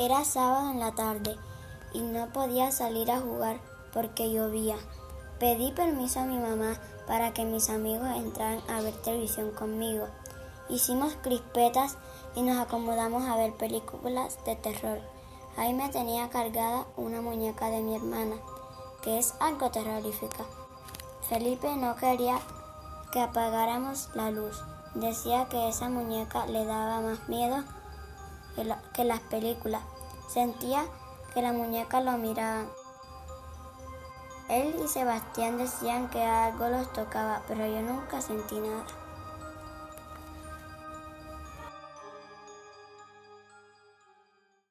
Era sábado en la tarde y no podía salir a jugar porque llovía. Pedí permiso a mi mamá para que mis amigos entraran a ver televisión conmigo. Hicimos crispetas y nos acomodamos a ver películas de terror. Ahí me tenía cargada una muñeca de mi hermana, que es algo terrorífica. Felipe no quería que apagáramos la luz. Decía que esa muñeca le daba más miedo que, las películas. Sentía que la muñeca lo miraba. Él y Sebastián decían que algo los tocaba, pero yo nunca sentí nada.